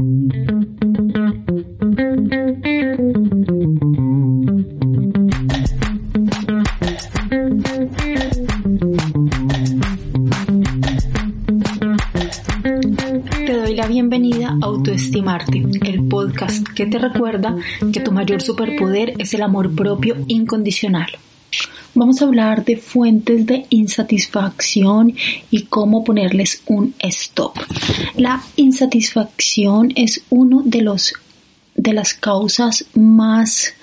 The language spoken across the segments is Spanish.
Te doy la bienvenida a Autoestimarte, el podcast que te recuerda que tu mayor superpoder es el amor propio incondicional. Vamos a hablar de fuentes de insatisfacción y cómo ponerles un stop. La insatisfacción es uno de los de las causas más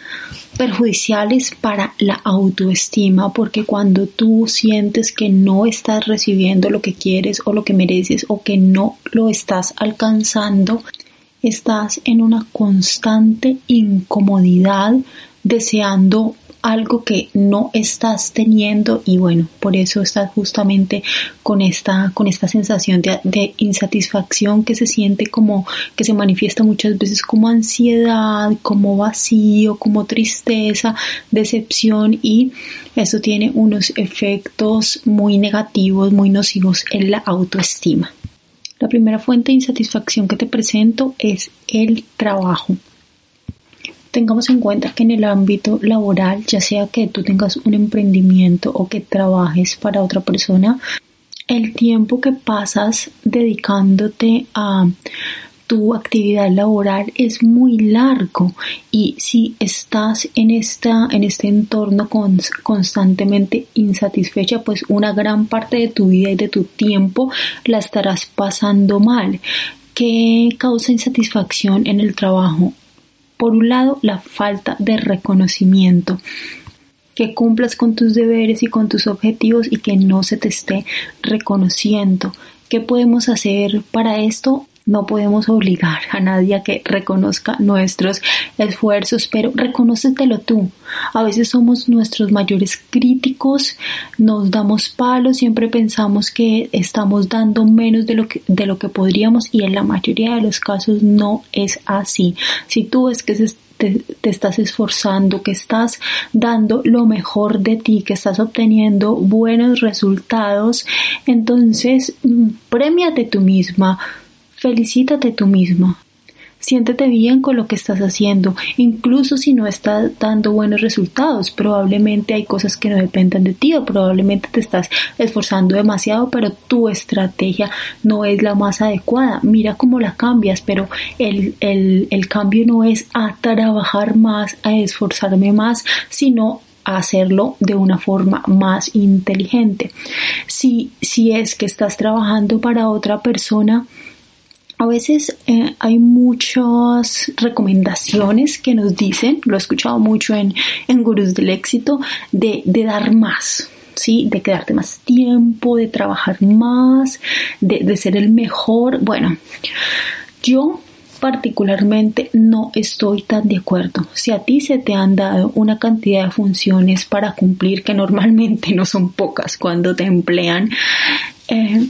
perjudiciales para la autoestima porque cuando tú sientes que no estás recibiendo lo que quieres o lo que mereces o que no lo estás alcanzando, estás en una constante incomodidad deseando algo que no estás teniendo y bueno, por eso estás justamente con esta, con esta sensación de, de, insatisfacción que se siente como, que se manifiesta muchas veces como ansiedad, como vacío, como tristeza, decepción y eso tiene unos efectos muy negativos, muy nocivos en la autoestima. La primera fuente de insatisfacción que te presento es el trabajo. Tengamos en cuenta que en el ámbito laboral, ya sea que tú tengas un emprendimiento o que trabajes para otra persona, el tiempo que pasas dedicándote a tu actividad laboral es muy largo y si estás en esta en este entorno con, constantemente insatisfecha pues una gran parte de tu vida y de tu tiempo la estarás pasando mal ¿Qué causa insatisfacción en el trabajo? Por un lado, la falta de reconocimiento, que cumplas con tus deberes y con tus objetivos y que no se te esté reconociendo. ¿Qué podemos hacer para esto? No podemos obligar a nadie a que reconozca nuestros esfuerzos, pero reconócetelo tú. A veces somos nuestros mayores críticos, nos damos palos, siempre pensamos que estamos dando menos de lo que, de lo que podríamos y en la mayoría de los casos no es así. Si tú ves que te, te, estás esforzando, que estás dando lo mejor de ti, que estás obteniendo buenos resultados, entonces mm, premiate tú misma, felicítate tú misma. Siéntete bien con lo que estás haciendo, incluso si no estás dando buenos resultados. Probablemente hay cosas que no dependen de ti o probablemente te estás esforzando demasiado, pero tu estrategia no es la más adecuada. Mira cómo la cambias, pero el, el, el cambio no es a trabajar más, a esforzarme más, sino a hacerlo de una forma más inteligente. Si, si es que estás trabajando para otra persona, a veces eh, hay muchas recomendaciones que nos dicen, lo he escuchado mucho en, en Gurús del Éxito, de, de dar más, ¿sí? De quedarte más tiempo, de trabajar más, de, de ser el mejor. Bueno, yo particularmente no estoy tan de acuerdo. Si a ti se te han dado una cantidad de funciones para cumplir que normalmente no son pocas cuando te emplean, eh,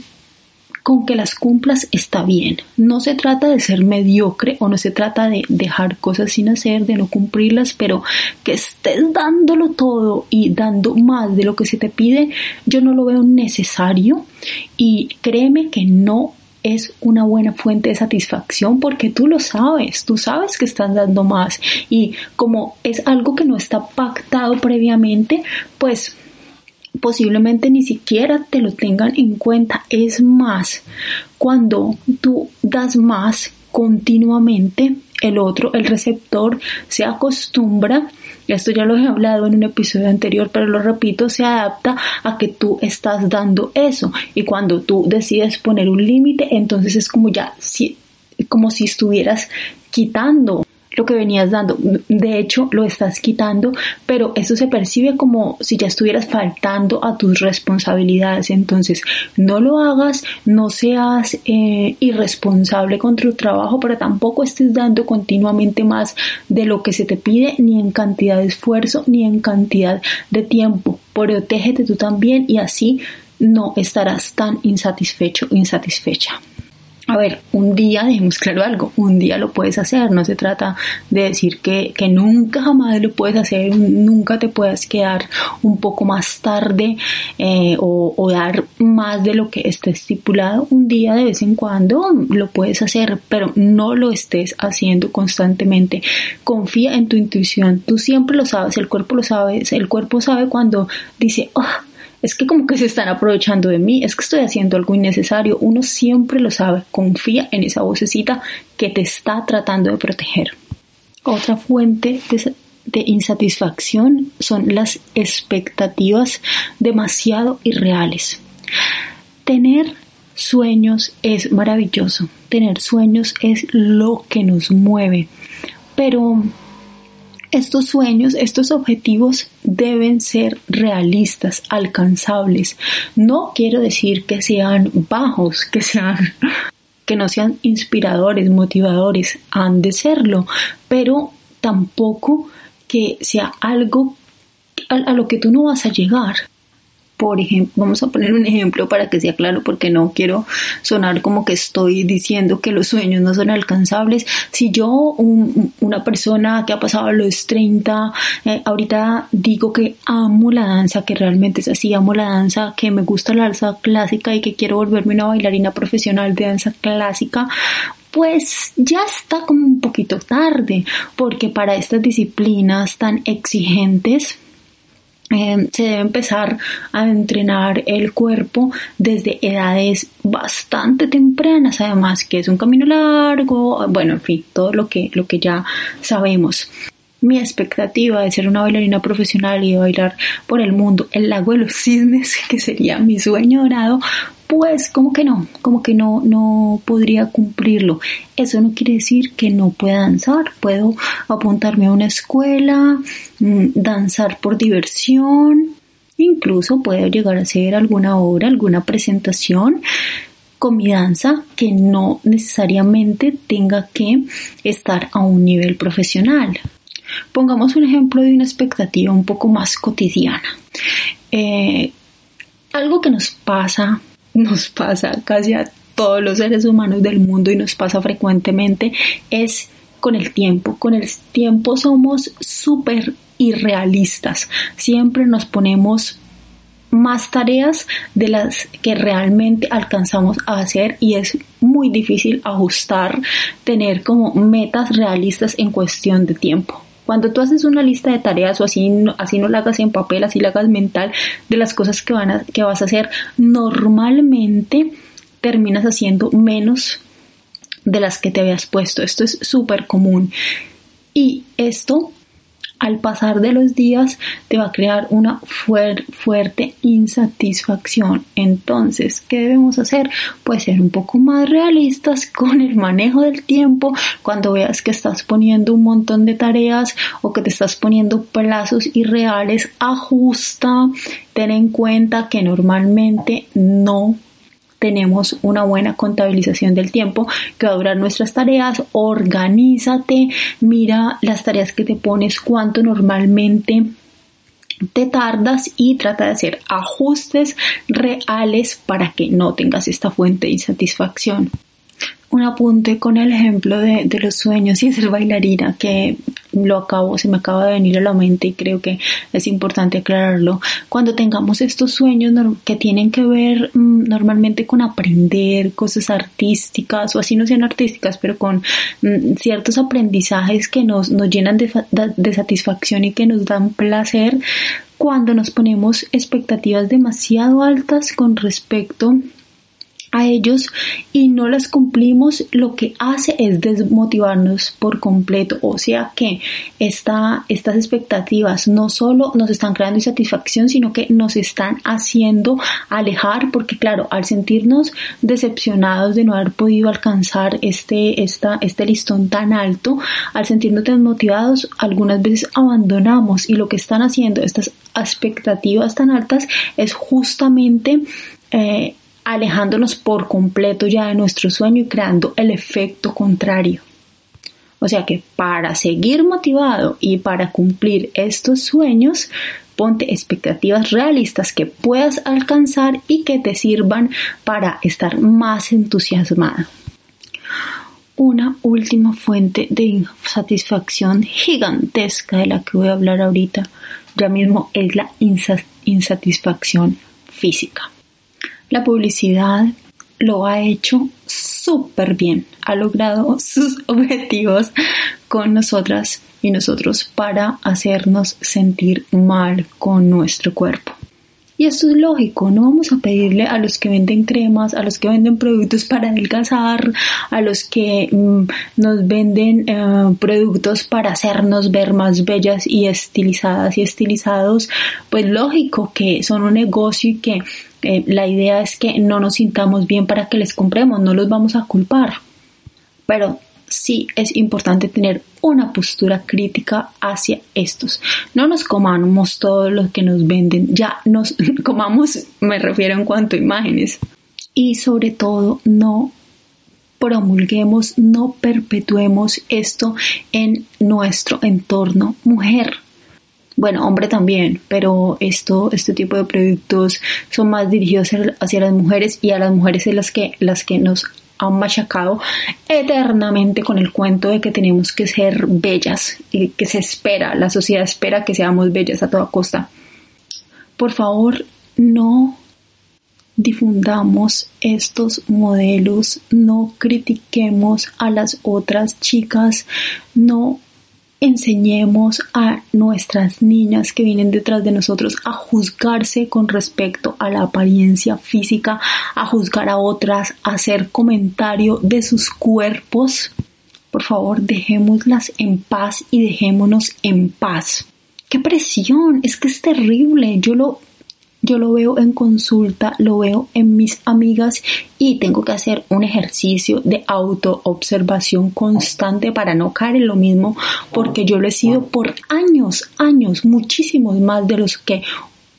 con que las cumplas está bien. No se trata de ser mediocre o no se trata de dejar cosas sin hacer, de no cumplirlas, pero que estés dándolo todo y dando más de lo que se te pide, yo no lo veo necesario y créeme que no es una buena fuente de satisfacción porque tú lo sabes, tú sabes que estás dando más y como es algo que no está pactado previamente, pues posiblemente ni siquiera te lo tengan en cuenta. Es más, cuando tú das más continuamente, el otro, el receptor, se acostumbra, esto ya lo he hablado en un episodio anterior, pero lo repito, se adapta a que tú estás dando eso. Y cuando tú decides poner un límite, entonces es como ya, si, como si estuvieras quitando lo que venías dando. De hecho, lo estás quitando, pero eso se percibe como si ya estuvieras faltando a tus responsabilidades. Entonces, no lo hagas, no seas eh, irresponsable con tu trabajo, pero tampoco estés dando continuamente más de lo que se te pide, ni en cantidad de esfuerzo, ni en cantidad de tiempo. Protégete tú también y así no estarás tan insatisfecho insatisfecha. A ver, un día, dejemos claro algo, un día lo puedes hacer, no se trata de decir que, que nunca jamás lo puedes hacer, nunca te puedes quedar un poco más tarde eh, o, dar más de lo que esté estipulado, un día de vez en cuando lo puedes hacer, pero no lo estés haciendo constantemente. Confía en tu intuición, tú siempre lo sabes, el cuerpo lo sabe, el cuerpo sabe cuando dice, oh, es que como que se están aprovechando de mí, es que estoy haciendo algo innecesario. Uno siempre lo sabe, confía en esa vocecita que te está tratando de proteger. Otra fuente de, de insatisfacción son las expectativas demasiado irreales. Tener sueños es maravilloso, tener sueños es lo que nos mueve, pero estos sueños, estos objetivos deben ser realistas, alcanzables. No quiero decir que sean bajos, que sean que no sean inspiradores, motivadores, han de serlo, pero tampoco que sea algo a, a lo que tú no vas a llegar por ejemplo, vamos a poner un ejemplo para que sea claro, porque no quiero sonar como que estoy diciendo que los sueños no son alcanzables. Si yo, una persona que ha pasado los 30, eh, ahorita digo que amo la danza, que realmente es así, amo la danza, que me gusta la danza clásica y que quiero volverme una bailarina profesional de danza clásica, pues ya está como un poquito tarde, porque para estas disciplinas tan exigentes, eh, se debe empezar a entrenar el cuerpo desde edades bastante tempranas, además que es un camino largo, bueno, en fin, todo lo que, lo que ya sabemos. Mi expectativa de ser una bailarina profesional y bailar por el mundo, el lago de los cisnes, que sería mi sueño dorado, pues como que no, como que no, no podría cumplirlo. Eso no quiere decir que no pueda danzar, puedo apuntarme a una escuela, mm, danzar por diversión, incluso puedo llegar a hacer alguna obra, alguna presentación con mi danza que no necesariamente tenga que estar a un nivel profesional. Pongamos un ejemplo de una expectativa un poco más cotidiana. Eh, algo que nos pasa nos pasa casi a todos los seres humanos del mundo y nos pasa frecuentemente es con el tiempo. Con el tiempo somos súper irrealistas. Siempre nos ponemos más tareas de las que realmente alcanzamos a hacer y es muy difícil ajustar, tener como metas realistas en cuestión de tiempo. Cuando tú haces una lista de tareas o así, así no la hagas en papel, así la hagas mental de las cosas que, van a, que vas a hacer, normalmente terminas haciendo menos de las que te habías puesto. Esto es súper común. Y esto al pasar de los días te va a crear una fuerte insatisfacción. Entonces, ¿qué debemos hacer? Pues ser un poco más realistas con el manejo del tiempo. Cuando veas que estás poniendo un montón de tareas o que te estás poniendo plazos irreales, ajusta. Ten en cuenta que normalmente no tenemos una buena contabilización del tiempo que va a durar nuestras tareas, organízate, mira las tareas que te pones, cuánto normalmente te tardas y trata de hacer ajustes reales para que no tengas esta fuente de insatisfacción un apunte con el ejemplo de, los sueños y ser bailarina que lo acabo, se me acaba de venir a la mente y creo que es importante aclararlo. Cuando tengamos estos sueños que tienen que ver mm, normalmente con aprender cosas artísticas o así no sean artísticas, pero con mm, ciertos aprendizajes que nos, nos llenan de, de satisfacción y que nos dan placer, cuando nos ponemos expectativas demasiado altas con respecto ellos y no las cumplimos, lo que hace es desmotivarnos por completo. O sea que esta, estas expectativas no solo nos están creando insatisfacción, sino que nos están haciendo alejar, porque claro, al sentirnos decepcionados de no haber podido alcanzar este, esta, este listón tan alto, al sentirnos desmotivados, algunas veces abandonamos y lo que están haciendo estas expectativas tan altas es justamente eh, alejándonos por completo ya de nuestro sueño y creando el efecto contrario. O sea que para seguir motivado y para cumplir estos sueños, ponte expectativas realistas que puedas alcanzar y que te sirvan para estar más entusiasmado. Una última fuente de satisfacción gigantesca de la que voy a hablar ahorita ya mismo es la insatisfacción física. La publicidad lo ha hecho súper bien, ha logrado sus objetivos con nosotras y nosotros para hacernos sentir mal con nuestro cuerpo. Y esto es lógico, no vamos a pedirle a los que venden cremas, a los que venden productos para adelgazar, a los que mm, nos venden eh, productos para hacernos ver más bellas y estilizadas y estilizados, pues lógico que son un negocio y que eh, la idea es que no nos sintamos bien para que les compremos, no los vamos a culpar. Pero sí es importante tener una postura crítica hacia estos. No nos comamos todo lo que nos venden, ya nos comamos, me refiero en cuanto a imágenes. Y sobre todo, no promulguemos, no perpetuemos esto en nuestro entorno mujer bueno, hombre también, pero esto, este tipo de productos son más dirigidos hacia las mujeres y a las mujeres es las que, las que nos han machacado eternamente con el cuento de que tenemos que ser bellas y que se espera, la sociedad espera que seamos bellas a toda costa. Por favor, no difundamos estos modelos, no critiquemos a las otras chicas, no enseñemos a nuestras niñas que vienen detrás de nosotros a juzgarse con respecto a la apariencia física, a juzgar a otras, a hacer comentario de sus cuerpos. Por favor, dejémoslas en paz y dejémonos en paz. ¡Qué presión! Es que es terrible. Yo lo yo lo veo en consulta, lo veo en mis amigas y tengo que hacer un ejercicio de autoobservación constante para no caer en lo mismo porque yo lo he sido por años, años, muchísimos más de los que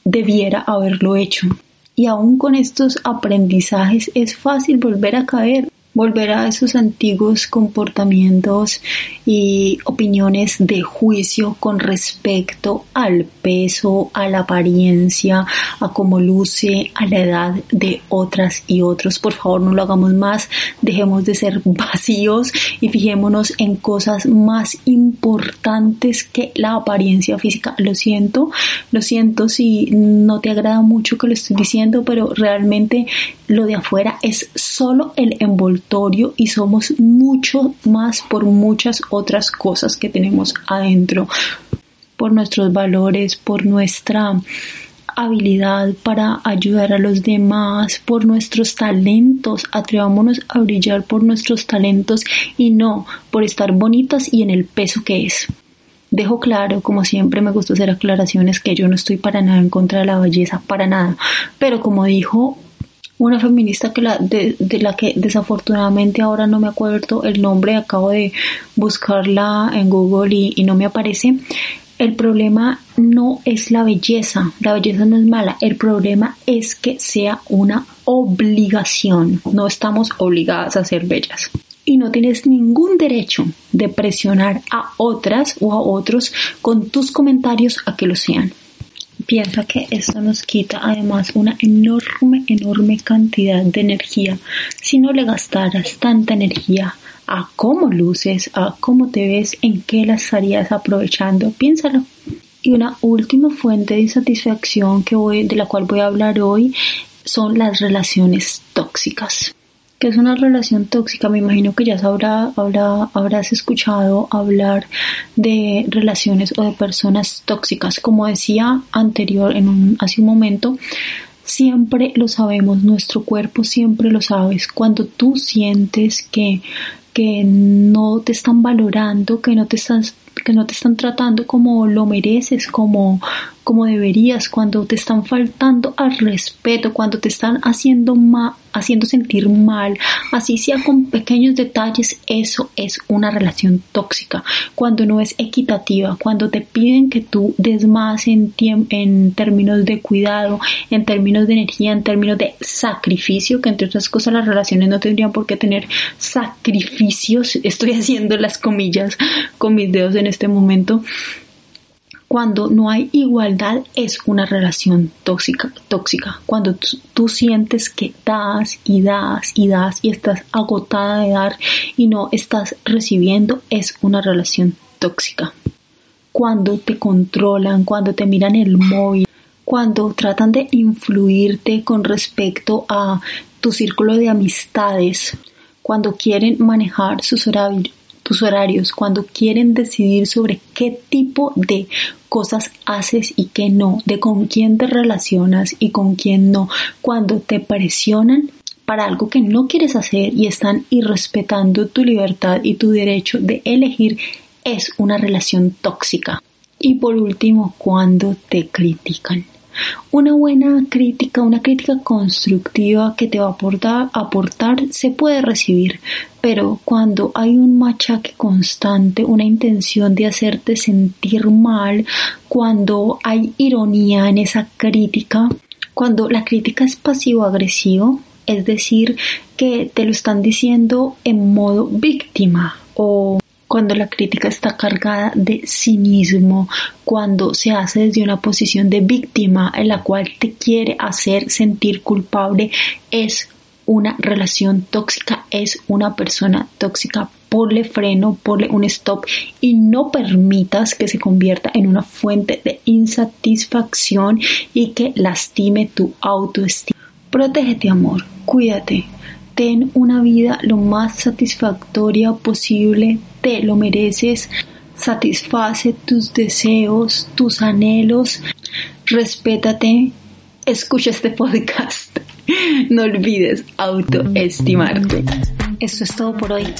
debiera haberlo hecho. Y aún con estos aprendizajes es fácil volver a caer volver a esos antiguos comportamientos y opiniones de juicio con respecto al peso, a la apariencia, a cómo luce, a la edad de otras y otros. Por favor, no lo hagamos más, dejemos de ser vacíos y fijémonos en cosas más importantes que la apariencia física. Lo siento, lo siento si no te agrada mucho que lo estoy diciendo, pero realmente lo de afuera es solo el envoltorio y somos mucho más por muchas otras cosas que tenemos adentro, por nuestros valores, por nuestra habilidad para ayudar a los demás, por nuestros talentos, atrevámonos a brillar por nuestros talentos y no por estar bonitas y en el peso que es. Dejo claro, como siempre me gusta hacer aclaraciones, que yo no estoy para nada en contra de la belleza, para nada. Pero como dijo una feminista que la, de, la que desafortunadamente ahora no me acuerdo el nombre, acabo de buscarla en Google y, y no me aparece. El problema no es la belleza, la belleza no es mala, el problema es que sea una obligación, no estamos obligadas a ser bellas y no tienes ningún derecho de presionar a otras o a otros con tus comentarios a que lo sean. Piensa que esto nos quita además una enorme, enorme cantidad de energía. Si no le gastaras tanta energía a cómo luces, a cómo te ves, en qué la estarías aprovechando, piénsalo. Y una última fuente de insatisfacción que voy, de la cual voy a hablar hoy son las relaciones tóxicas. ¿Qué es una relación tóxica? Me imagino que ya sabrá, habrás escuchado hablar de relaciones o de personas tóxicas. Como decía anterior, en un, hace un momento, siempre lo sabemos, nuestro cuerpo siempre lo sabes. Cuando tú sientes que, que no te están valorando, que no te estás que no te están tratando como lo mereces, como, como deberías, cuando te están faltando al respeto, cuando te están haciendo mal, haciendo sentir mal, así sea con pequeños detalles, eso es una relación tóxica. Cuando no es equitativa, cuando te piden que tú des más en, en términos de cuidado, en términos de energía, en términos de sacrificio, que entre otras cosas las relaciones no tendrían por qué tener sacrificios. Estoy haciendo las comillas con mis dedos en este momento cuando no hay igualdad es una relación tóxica, tóxica. Cuando tú, sientes que das y das y das y estás agotada de dar y no estás recibiendo es una relación tóxica. Cuando te controlan, cuando te miran el móvil, cuando tratan de influirte con respecto a tu círculo de amistades, cuando quieren manejar sus horarios, tus horarios, cuando quieren decidir sobre qué tipo de cosas haces y qué no, de con quién te relacionas y con quién no, cuando te presionan para algo que no quieres hacer y están irrespetando tu libertad y tu derecho de elegir, es una relación tóxica. Y por último, cuando te critican. Una buena crítica, una crítica constructiva que te va a aportar, se puede recibir, pero cuando hay un machaque constante, una intención de hacerte sentir mal, cuando hay ironía en esa crítica, cuando la crítica es pasivo-agresivo, es decir, que te lo están diciendo en modo víctima o cuando la crítica está cargada de cinismo, cuando se hace desde una posición de víctima en la cual te quiere hacer sentir culpable, es una relación tóxica, es una persona tóxica. Ponle freno, ponle un stop y no permitas que se convierta en una fuente de insatisfacción y que lastime tu autoestima. Protégete, amor, cuídate, ten una vida lo más satisfactoria posible, te lo mereces, satisface tus deseos, tus anhelos, respétate, escucha este podcast, no olvides autoestimarte. Esto es todo por hoy.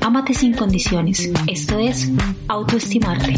Ámate sin condiciones. Esto es autoestimarte.